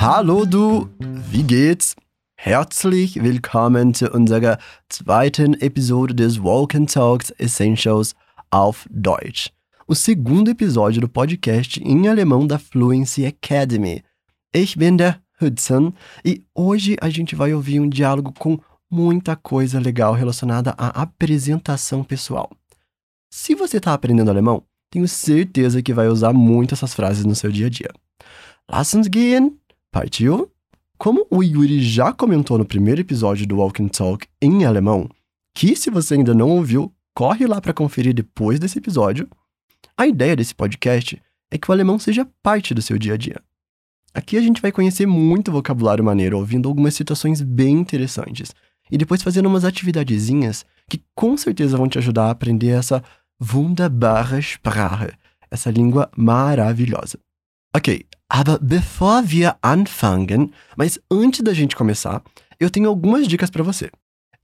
Hallo du, wie geht's? Herzlich willkommen zu unserer zweiten Episode des Walk and Talks Essentials auf Deutsch. O segundo episódio do podcast em alemão da Fluency Academy. Ich bin der Hudson e hoje a gente vai ouvir um diálogo com muita coisa legal relacionada à apresentação pessoal. Se você está aprendendo alemão, tenho certeza que vai usar muito essas frases no seu dia a dia. Lass uns gehen! Partiu? Como o Yuri já comentou no primeiro episódio do Walk and Talk em alemão, que se você ainda não ouviu, corre lá para conferir depois desse episódio. A ideia desse podcast é que o alemão seja parte do seu dia a dia. Aqui a gente vai conhecer muito vocabulário maneiro, ouvindo algumas situações bem interessantes, e depois fazendo umas atividadezinhas que com certeza vão te ajudar a aprender essa wunderbare Sprache, essa língua maravilhosa. Ok, aber bevor wir anfangen, mas antes da gente começar, eu tenho algumas dicas para você.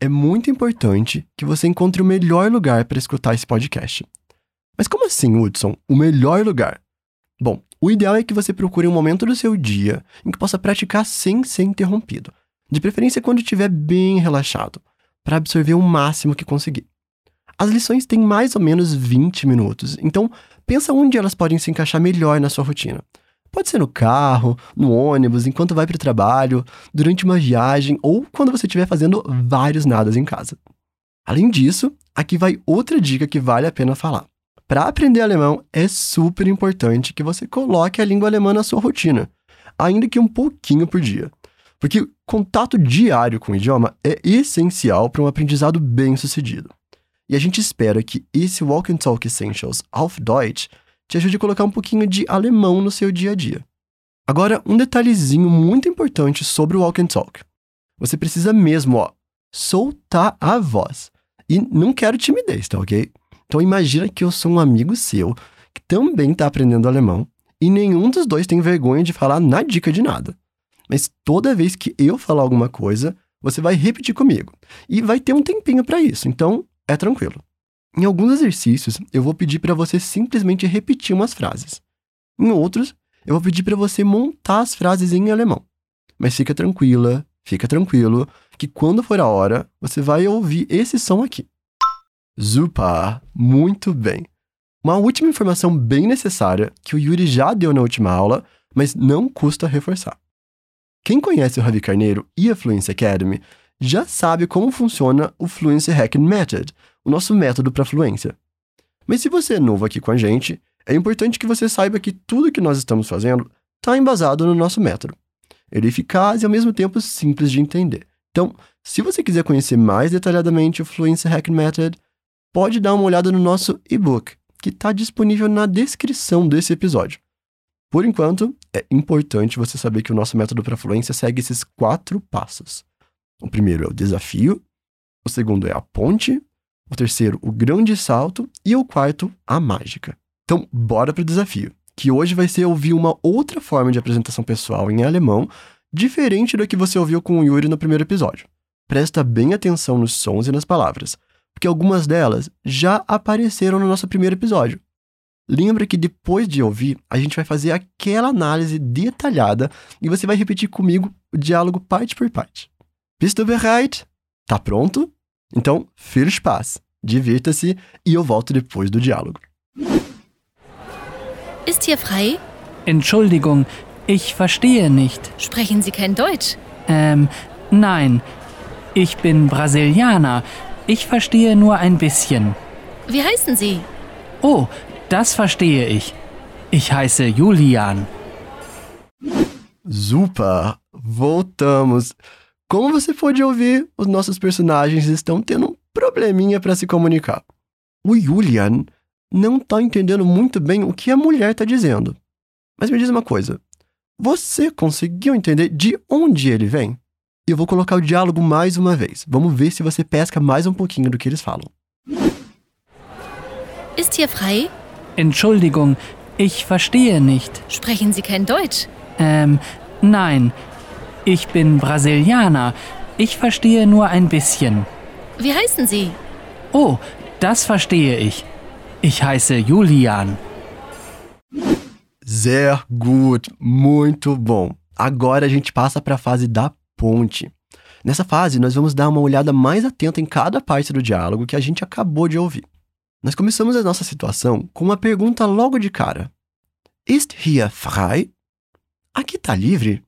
É muito importante que você encontre o melhor lugar para escutar esse podcast. Mas como assim, Hudson? O melhor lugar? Bom, o ideal é que você procure um momento do seu dia em que possa praticar sem ser interrompido. De preferência quando estiver bem relaxado, para absorver o máximo que conseguir. As lições têm mais ou menos 20 minutos, então pensa onde elas podem se encaixar melhor na sua rotina. Pode ser no carro, no ônibus, enquanto vai para o trabalho, durante uma viagem ou quando você estiver fazendo vários nadas em casa. Além disso, aqui vai outra dica que vale a pena falar. Para aprender alemão, é super importante que você coloque a língua alemã na sua rotina, ainda que um pouquinho por dia. Porque contato diário com o idioma é essencial para um aprendizado bem sucedido. E a gente espera que esse Walk and Talk Essentials auf Deutsch te ajude a colocar um pouquinho de alemão no seu dia a dia. Agora, um detalhezinho muito importante sobre o Walk and Talk. Você precisa mesmo, ó, soltar a voz. E não quero timidez, tá ok? Então imagina que eu sou um amigo seu que também está aprendendo alemão e nenhum dos dois tem vergonha de falar na dica de nada. Mas toda vez que eu falar alguma coisa, você vai repetir comigo. E vai ter um tempinho para isso, então é tranquilo. Em alguns exercícios, eu vou pedir para você simplesmente repetir umas frases. Em outros, eu vou pedir para você montar as frases em alemão. Mas fica tranquila, fica tranquilo, que quando for a hora, você vai ouvir esse som aqui. Super, muito bem. Uma última informação bem necessária que o Yuri já deu na última aula, mas não custa reforçar. Quem conhece o Ravi Carneiro e a Fluency Academy já sabe como funciona o Fluency Hacking Method, o nosso método para fluência. Mas se você é novo aqui com a gente, é importante que você saiba que tudo que nós estamos fazendo está embasado no nosso método. Ele é eficaz e ao mesmo tempo simples de entender. Então, se você quiser conhecer mais detalhadamente o Fluency Hacking Method, pode dar uma olhada no nosso e-book, que está disponível na descrição desse episódio. Por enquanto, é importante você saber que o nosso método para fluência segue esses quatro passos. O primeiro é o desafio, o segundo é a ponte, o terceiro, o grande salto, e o quarto, a mágica. Então, bora para o desafio, que hoje vai ser ouvir uma outra forma de apresentação pessoal em alemão, diferente do que você ouviu com o Yuri no primeiro episódio. Presta bem atenção nos sons e nas palavras, porque algumas delas já apareceram no nosso primeiro episódio. Lembra que depois de ouvir, a gente vai fazer aquela análise detalhada e você vai repetir comigo o diálogo parte por parte. Bist du bereit? Tá pronto? Então, viel Spaß, divirta-se e eu volto depois do diálogo. Ist hier frei? Entschuldigung, ich verstehe nicht. Sprechen Sie kein Deutsch? Ähm, nein. Ich bin Brasilianer. Ich verstehe nur ein bisschen. Wie heißen Sie? Oh, das verstehe ich. Ich heiße Julian. Super! Voltamos! Como você pode ouvir, os nossos personagens estão tendo um probleminha para se comunicar. O Julian não está entendendo muito bem o que a mulher está dizendo. Mas me diz uma coisa: você conseguiu entender de onde ele vem? Eu vou colocar o diálogo mais uma vez. Vamos ver se você pesca mais um pouquinho do que eles falam. Ist hier frei? Entschuldigung, ich verstehe nicht. Sprechen Sie kein Deutsch? Ähm, nein. Ich bin Brasilianer. Ich verstehe nur ein bisschen. Wie heißen Sie? Oh, das verstehe ich. Ich heiße Julian. Sehr gut, muito bom. Agora a gente passa para a fase da ponte. Nessa fase, nós vamos dar uma olhada mais atenta em cada parte do diálogo que a gente acabou de ouvir. Nós começamos a nossa situação com uma pergunta logo de cara: Ist hier frei? Aqui tá livre?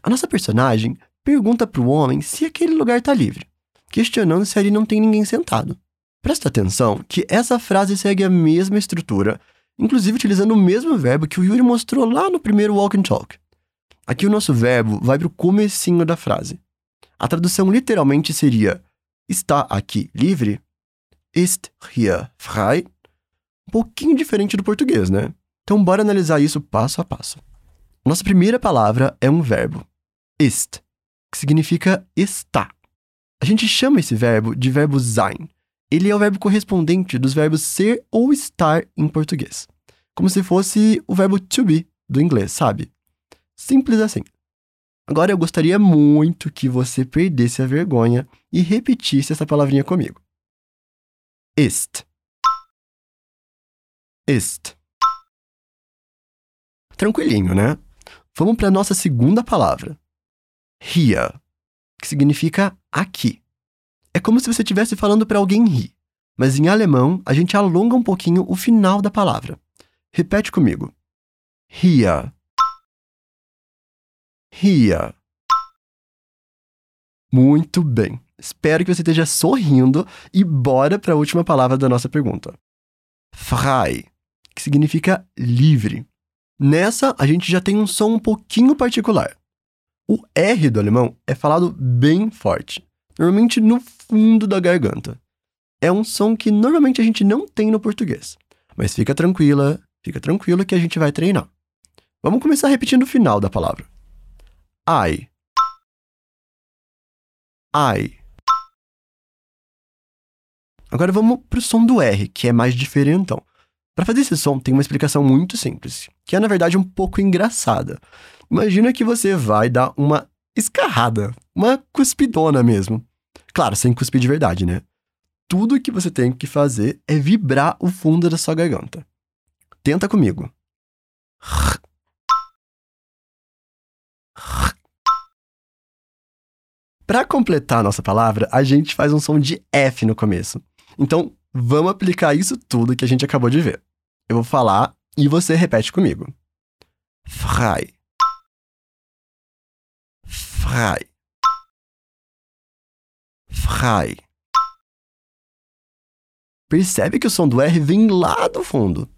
A nossa personagem pergunta para o homem se aquele lugar está livre, questionando se ali não tem ninguém sentado. Presta atenção que essa frase segue a mesma estrutura, inclusive utilizando o mesmo verbo que o Yuri mostrou lá no primeiro Walk and Talk. Aqui o nosso verbo vai para o comecinho da frase. A tradução literalmente seria está aqui livre? Ist hier frei? Um pouquinho diferente do português, né? Então bora analisar isso passo a passo. Nossa primeira palavra é um verbo, ist, que significa está. A gente chama esse verbo de verbo sein. Ele é o verbo correspondente dos verbos ser ou estar em português. Como se fosse o verbo to be do inglês, sabe? Simples assim. Agora eu gostaria muito que você perdesse a vergonha e repetisse essa palavrinha comigo. Ist. Ist. Tranquilinho, né? Vamos para a nossa segunda palavra. Hier, que significa aqui. É como se você estivesse falando para alguém rir, mas em alemão a gente alonga um pouquinho o final da palavra. Repete comigo. Hier. Hier. Muito bem. Espero que você esteja sorrindo e bora para a última palavra da nossa pergunta. Frei, que significa livre. Nessa, a gente já tem um som um pouquinho particular. O R do alemão é falado bem forte, normalmente no fundo da garganta. É um som que normalmente a gente não tem no português. Mas fica tranquila, fica tranquilo que a gente vai treinar. Vamos começar repetindo o final da palavra. I. I. Agora vamos pro som do R, que é mais diferentão. Para fazer esse som tem uma explicação muito simples, que é na verdade um pouco engraçada. Imagina que você vai dar uma escarrada, uma cuspidona mesmo. Claro, sem cuspir de verdade, né? Tudo que você tem que fazer é vibrar o fundo da sua garganta. Tenta comigo. Para completar a nossa palavra, a gente faz um som de F no começo. Então, vamos aplicar isso tudo que a gente acabou de ver. Eu vou falar e você repete comigo. Frei. Frei. Frei. Percebe que o som do R vem lá do fundo.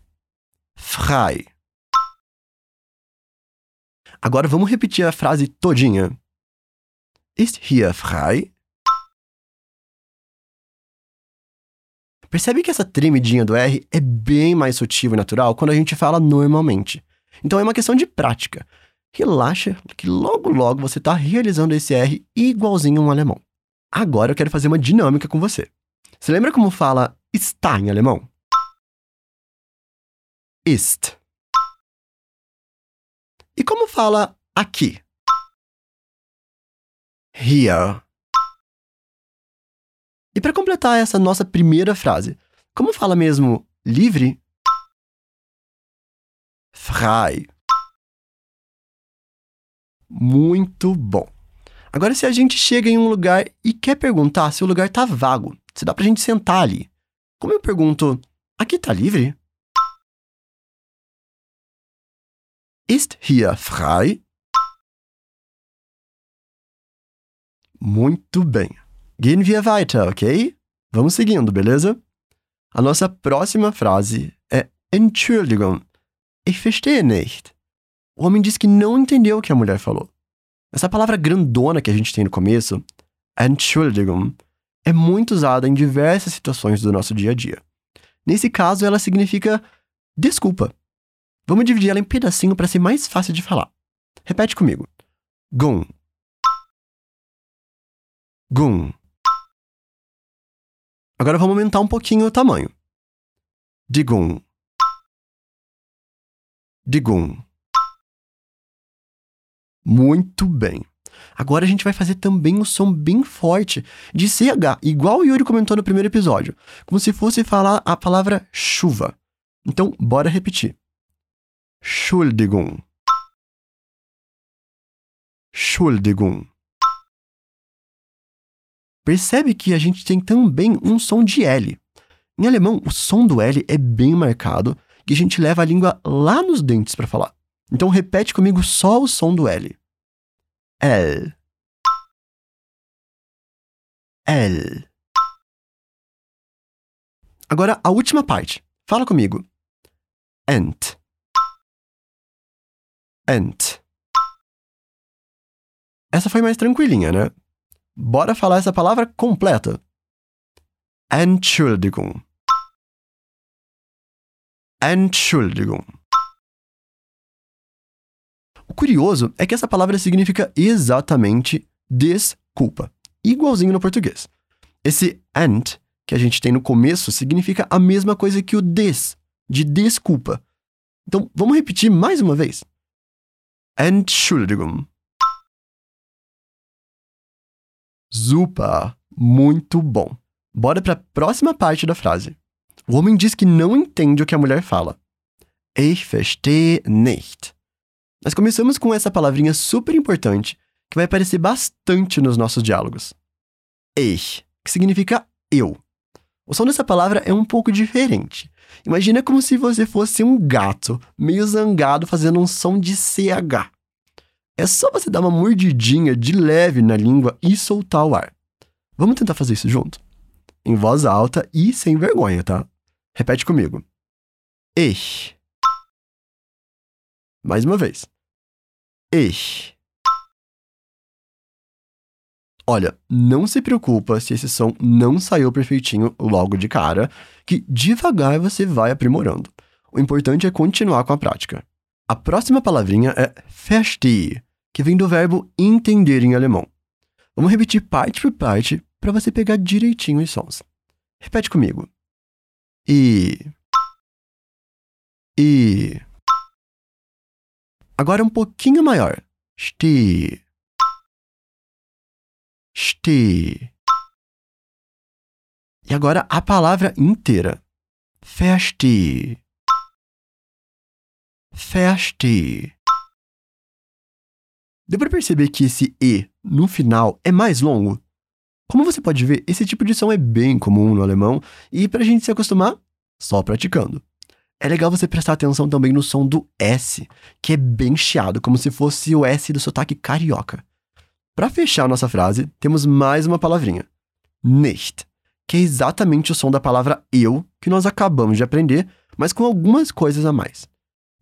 Frei. Agora vamos repetir a frase todinha. Ist hier frei? Percebe que essa tremidinha do R é bem mais sutil e natural quando a gente fala normalmente. Então é uma questão de prática. Relaxa, que logo logo você está realizando esse R igualzinho um alemão. Agora eu quero fazer uma dinâmica com você. Você lembra como fala está em alemão? Ist. E como fala aqui? Here. E para completar essa nossa primeira frase, como fala mesmo livre? Frei. Muito bom. Agora, se a gente chega em um lugar e quer perguntar se o lugar tá vago, se dá pra gente sentar ali. Como eu pergunto, aqui tá livre? Ist hier frei? Muito bem. Gehen wir weiter, ok? Vamos seguindo, beleza? A nossa próxima frase é Entschuldigung, ich verstehe nicht. O homem diz que não entendeu o que a mulher falou. Essa palavra grandona que a gente tem no começo, Entschuldigung, é muito usada em diversas situações do nosso dia a dia. Nesse caso, ela significa desculpa. Vamos dividir ela em pedacinho para ser mais fácil de falar. Repete comigo. Gun. Gun. Agora vamos aumentar um pouquinho o tamanho. Digun. Digun. Muito bem. Agora a gente vai fazer também um som bem forte de CH, igual o Yuri comentou no primeiro episódio, como se fosse falar a palavra chuva. Então, bora repetir. Schuldigung. Entschuldigung. Percebe que a gente tem também um som de L. Em alemão, o som do L é bem marcado e a gente leva a língua lá nos dentes para falar. Então repete comigo só o som do L. L. L. Agora a última parte. Fala comigo. Ent. Ent. Essa foi mais tranquilinha, né? Bora falar essa palavra completa. Entschuldigung. Entschuldigung. O curioso é que essa palavra significa exatamente desculpa, igualzinho no português. Esse ent que a gente tem no começo significa a mesma coisa que o des, de desculpa. Então, vamos repetir mais uma vez. Entschuldigung. Super, muito bom. Bora para a próxima parte da frase. O homem diz que não entende o que a mulher fala. Ich verstehe nicht. Nós começamos com essa palavrinha super importante que vai aparecer bastante nos nossos diálogos. Ich, que significa eu. O som dessa palavra é um pouco diferente. Imagina como se você fosse um gato, meio zangado, fazendo um som de CH. É só você dar uma mordidinha de leve na língua e soltar o ar. Vamos tentar fazer isso junto? Em voz alta e sem vergonha, tá? Repete comigo. Ich. Mais uma vez. Ich. Olha, não se preocupa se esse som não saiu perfeitinho logo de cara, que devagar você vai aprimorando. O importante é continuar com a prática. A próxima palavrinha é verstehe, que vem do verbo entender em alemão. Vamos repetir parte por parte para você pegar direitinho os sons. Repete comigo. E. E. Agora um pouquinho maior. Stehe. Stehe. E agora a palavra inteira. Verstehe. Verstehe. Deu para perceber que esse E no final é mais longo? Como você pode ver, esse tipo de som é bem comum no alemão e para a gente se acostumar, só praticando. É legal você prestar atenção também no som do S, que é bem chiado, como se fosse o S do sotaque carioca. Para fechar nossa frase, temos mais uma palavrinha. Nicht, que é exatamente o som da palavra eu que nós acabamos de aprender, mas com algumas coisas a mais.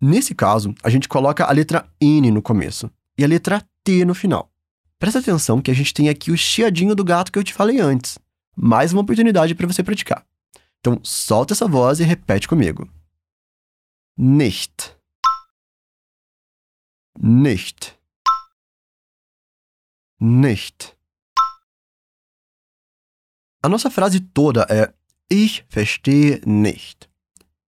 Nesse caso, a gente coloca a letra N no começo e a letra T no final. Presta atenção que a gente tem aqui o chiadinho do gato que eu te falei antes. Mais uma oportunidade para você praticar. Então, solta essa voz e repete comigo. Nicht. Nicht. Nicht. A nossa frase toda é Ich verstehe nicht.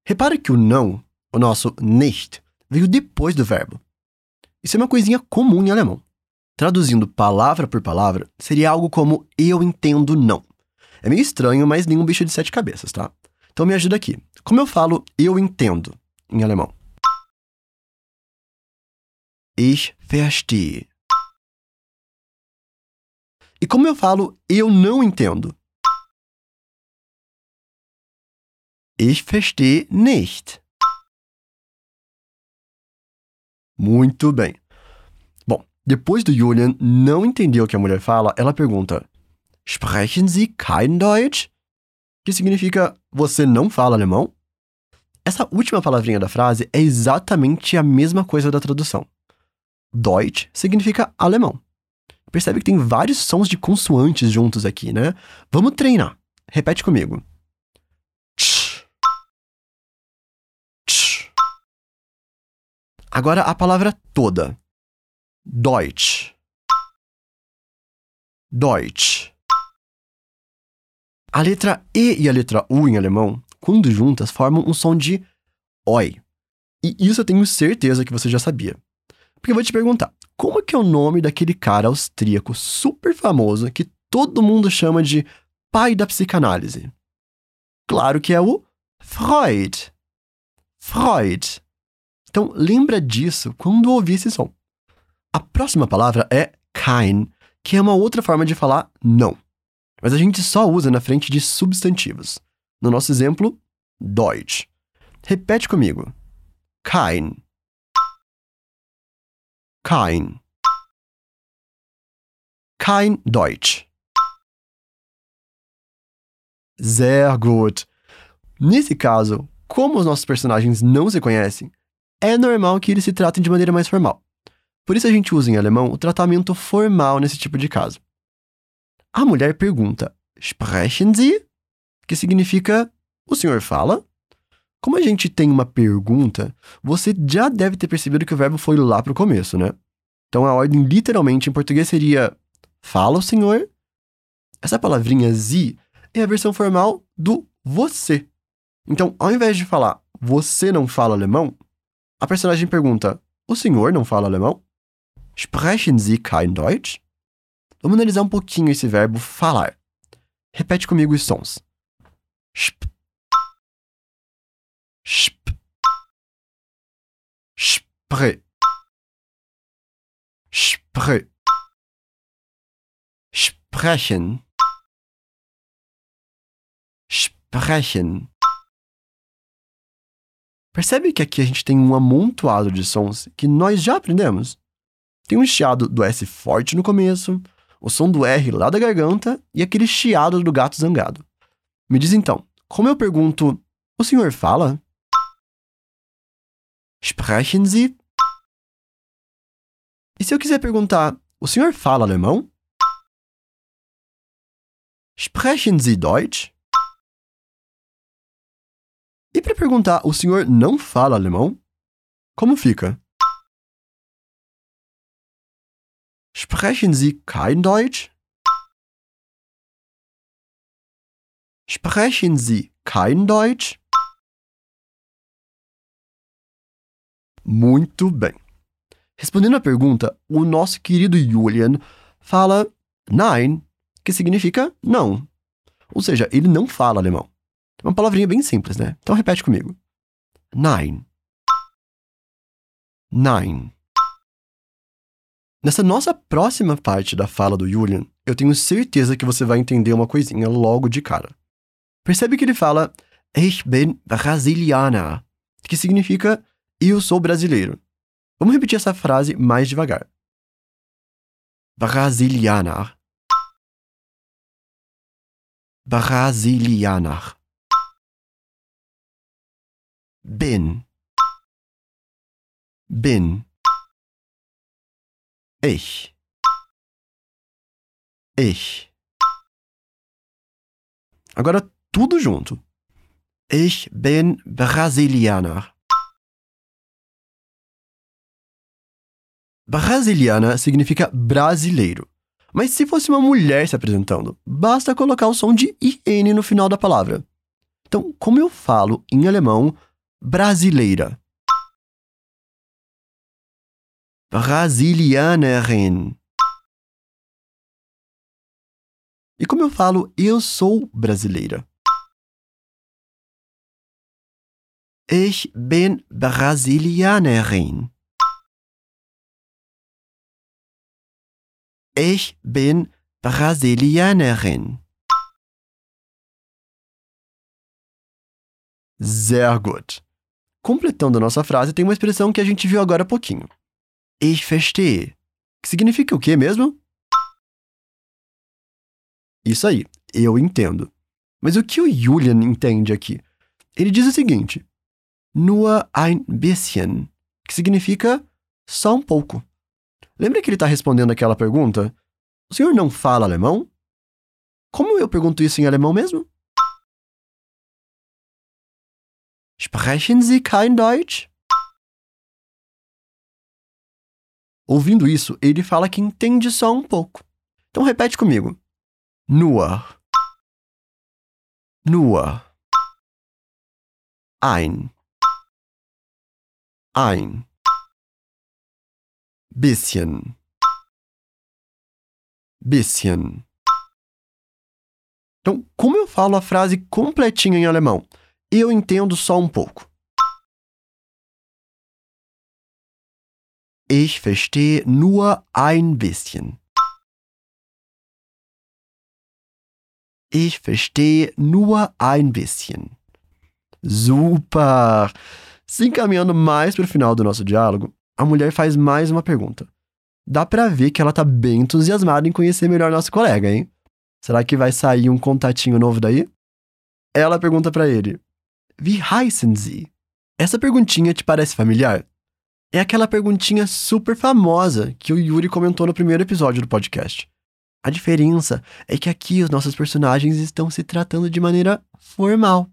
Repare que o não, o nosso nicht, veio depois do verbo. Isso é uma coisinha comum em alemão. Traduzindo palavra por palavra, seria algo como eu entendo não. É meio estranho, mas nenhum bicho de sete cabeças, tá? Então me ajuda aqui. Como eu falo eu entendo em alemão? Ich verstehe. E como eu falo eu não entendo? Ich verstehe nicht. Muito bem. Bom, depois do Julian não entender o que a mulher fala, ela pergunta: Sprechen Sie kein Deutsch? Que significa você não fala alemão? Essa última palavrinha da frase é exatamente a mesma coisa da tradução. Deutsch significa alemão. Percebe que tem vários sons de consoantes juntos aqui, né? Vamos treinar. Repete comigo. Agora a palavra toda. Deutsch. Deutsch. A letra E e a letra U em alemão, quando juntas, formam um som de oi. E isso eu tenho certeza que você já sabia. Porque eu vou te perguntar, como que é o nome daquele cara austríaco super famoso que todo mundo chama de pai da psicanálise? Claro que é o Freud. Freud. Então lembra disso quando ouvir esse som. A próxima palavra é kein, que é uma outra forma de falar não. Mas a gente só usa na frente de substantivos. No nosso exemplo, Deutsch. Repete comigo. Kein. Kein. Kein Deutsch. Sehr gut. Nesse caso, como os nossos personagens não se conhecem, é normal que eles se tratem de maneira mais formal. Por isso a gente usa em alemão o tratamento formal nesse tipo de caso. A mulher pergunta: Sprechen Sie? Que significa: O senhor fala? Como a gente tem uma pergunta, você já deve ter percebido que o verbo foi lá para o começo, né? Então a ordem literalmente em português seria: Fala o senhor? Essa palavrinha Sie é a versão formal do você. Então, ao invés de falar você não fala alemão, a personagem pergunta: O senhor não fala alemão? Sprechen Sie kein Deutsch? Vamos analisar um pouquinho esse verbo falar. Repete comigo os sons. Sp. Sp. Spre. Spre. Sprechen. Sprechen. Percebe que aqui a gente tem um amontoado de sons que nós já aprendemos? Tem um chiado do S forte no começo, o som do R lá da garganta e aquele chiado do gato zangado. Me diz então, como eu pergunto, o senhor fala? Sprechen Sie? E se eu quiser perguntar, o senhor fala alemão? Sprechen Sie Deutsch? E para perguntar, o senhor não fala alemão? Como fica? Sprechen Sie kein Deutsch? Sprechen Sie kein Deutsch? Muito bem. Respondendo à pergunta, o nosso querido Julian fala Nein, que significa não. Ou seja, ele não fala alemão. Uma palavrinha bem simples, né? Então repete comigo. Nein. Nein. Nessa nossa próxima parte da fala do Julian, eu tenho certeza que você vai entender uma coisinha logo de cara. Percebe que ele fala Ich bin Brasilianer, que significa eu sou brasileiro. Vamos repetir essa frase mais devagar. Brasilianer. Brasilianer. Bin. Bin. Ich. Ich. Agora tudo junto. Ich bin Brasilianer. Brasiliana significa brasileiro. Mas se fosse uma mulher se apresentando, basta colocar o som de IN no final da palavra. Então, como eu falo em alemão brasileira? Brasilianerin. E como eu falo, eu sou brasileira? Ich bin Brasilianerin. Ich bin Brasilianerin. Sehr gut. Completando a nossa frase, tem uma expressão que a gente viu agora há pouquinho. Ich verstehe. Que significa o quê mesmo? Isso aí, eu entendo. Mas o que o Julian entende aqui? Ele diz o seguinte: nur ein bisschen, que significa só um pouco. Lembra que ele está respondendo aquela pergunta? O senhor não fala alemão? Como eu pergunto isso em alemão mesmo? Sprechen Sie kein Deutsch? Ouvindo isso, ele fala que entende só um pouco. Então repete comigo. Nur. Nur. Ein. Ein. Bisschen. Bisschen. Então, como eu falo a frase completinha em alemão? Eu entendo só um pouco. Ich verstehe nur ein bisschen. Ich verstehe nur ein bisschen. Super! Se encaminhando mais para o final do nosso diálogo, a mulher faz mais uma pergunta. Dá para ver que ela tá bem entusiasmada em conhecer melhor nosso colega, hein? Será que vai sair um contatinho novo daí? Ela pergunta para ele: Wie heißen Sie? Essa perguntinha te parece familiar? É aquela perguntinha super famosa que o Yuri comentou no primeiro episódio do podcast. A diferença é que aqui os nossos personagens estão se tratando de maneira formal.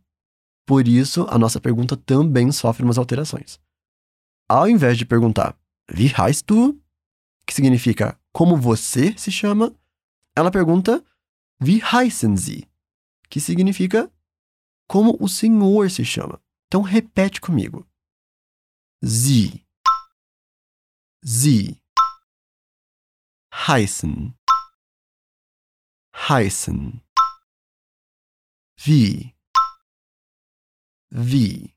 Por isso, a nossa pergunta também sofre umas alterações. Ao invés de perguntar Wie heißt du? que significa como você se chama, ela pergunta Wie heißen Sie? que significa como o senhor se chama. Então repete comigo. Sie. Sie. Heißen. Heißen. Wie. Wie.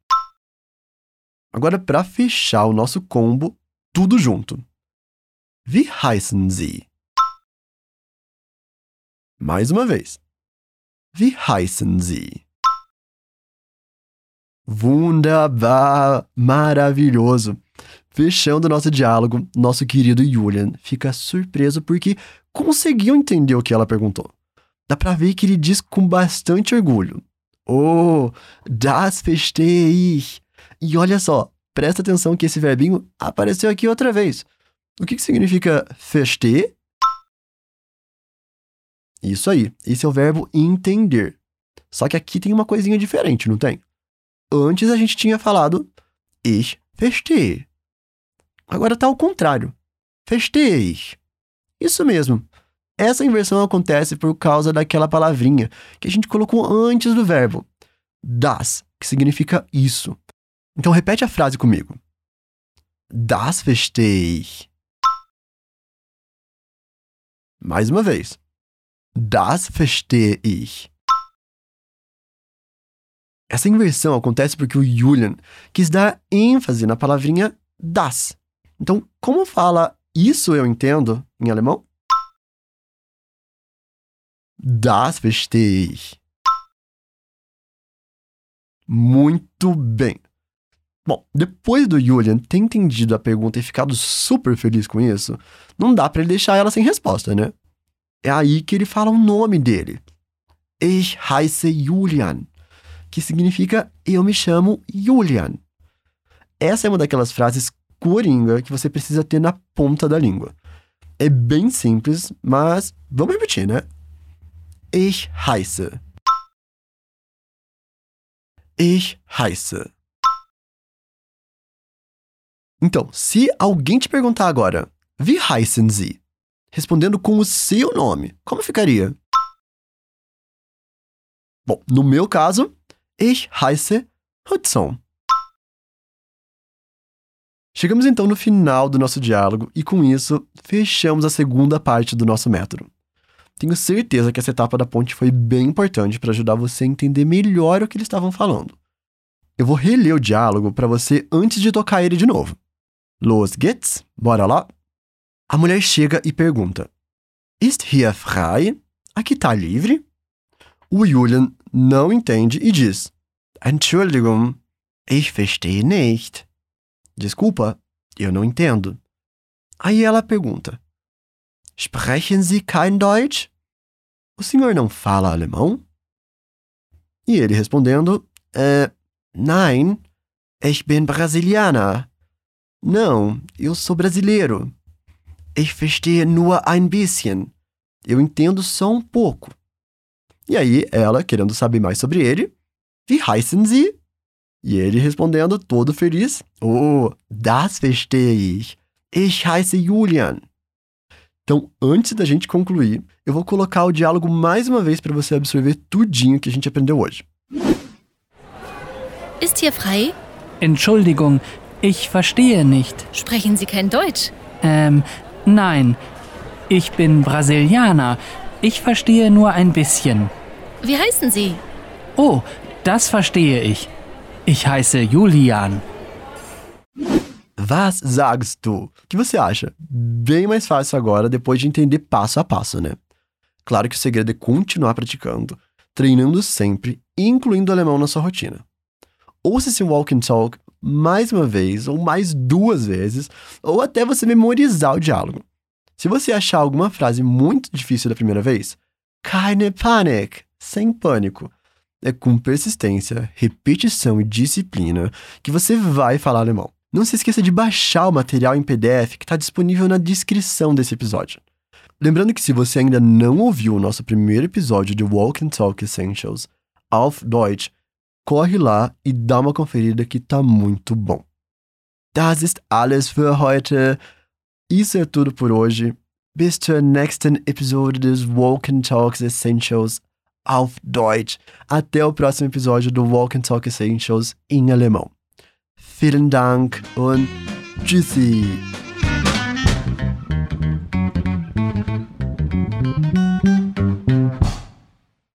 Agora, para fechar o nosso combo, tudo junto. Wie heißen Sie? Mais uma vez. Wie heißen Sie? Wunderbar! Maravilhoso! Fechando nosso diálogo, nosso querido Julian fica surpreso porque conseguiu entender o que ela perguntou. Dá pra ver que ele diz com bastante orgulho. Oh, das ich. E olha só, presta atenção que esse verbinho apareceu aqui outra vez. O que, que significa verstehen? Isso aí, esse é o verbo entender. Só que aqui tem uma coisinha diferente, não tem? Antes a gente tinha falado ich verstehe. Agora tá ao contrário. Verstehe. Isso mesmo. Essa inversão acontece por causa daquela palavrinha que a gente colocou antes do verbo, das, que significa isso. Então repete a frase comigo. Das verstehe. Mais uma vez. Das verstehe ich. Essa inversão acontece porque o Julian quis dar ênfase na palavrinha das. Então, como fala isso eu entendo em alemão? Das verstehe ich. Muito bem. Bom, depois do Julian ter entendido a pergunta e ficado super feliz com isso, não dá para ele deixar ela sem resposta, né? É aí que ele fala o nome dele. Ich heiße Julian, que significa eu me chamo Julian. Essa é uma daquelas frases coringa que você precisa ter na ponta da língua. É bem simples, mas vamos repetir, né? Ich heiße. Ich heiße. Então, se alguém te perguntar agora, wie heißen Sie? Respondendo com o seu nome, como ficaria? Bom, no meu caso, ich heiße Hudson. Chegamos então no final do nosso diálogo e com isso fechamos a segunda parte do nosso método. Tenho certeza que essa etapa da ponte foi bem importante para ajudar você a entender melhor o que eles estavam falando. Eu vou reler o diálogo para você antes de tocar ele de novo. Los geht's? Bora lá? A mulher chega e pergunta: Ist hier frei? Aqui tá livre? O Julian não entende e diz: Entschuldigung, ich verstehe nicht. Desculpa, eu não entendo. Aí ela pergunta: Sprechen Sie kein Deutsch? O senhor não fala alemão? E ele respondendo: äh, Nein, ich bin Brasilianer. Não, eu sou brasileiro. Ich verstehe nur ein bisschen. Eu entendo só um pouco. E aí, ela, querendo saber mais sobre ele, wie heißen Sie? E ele respondendo, todo feliz, Oh, das verstehe ich. Ich heiße Julian. Então, antes da gente concluir, eu vou colocar o diálogo mais uma vez para você absorver tudinho que a gente aprendeu hoje. Ist hier frei? Entschuldigung, ich verstehe nicht. Sprechen Sie kein Deutsch? Ähm, nein. Ich bin Brasilianer. Ich verstehe nur ein bisschen. Wie heißen Sie? Oh, das verstehe ich. Ich heiße Julian. Was sagst du? O que você acha? Bem mais fácil agora, depois de entender passo a passo, né? Claro que o segredo é continuar praticando, treinando sempre, incluindo o alemão na sua rotina. Ouça esse walk and talk mais uma vez, ou mais duas vezes, ou até você memorizar o diálogo. Se você achar alguma frase muito difícil da primeira vez, keine Panik, sem pânico. É com persistência, repetição e disciplina que você vai falar alemão. Não se esqueça de baixar o material em PDF que está disponível na descrição desse episódio. Lembrando que se você ainda não ouviu o nosso primeiro episódio de Walk and Talk Essentials, auf Deutsch, corre lá e dá uma conferida que tá muito bom. Das ist alles für heute. Isso é tudo por hoje. Bis zur nächsten Episode des Walk and Talks Essentials auf Deutsch. Até o próximo episódio do Walk and Talk Essentials em alemão. Vielen Dank und tschüssi.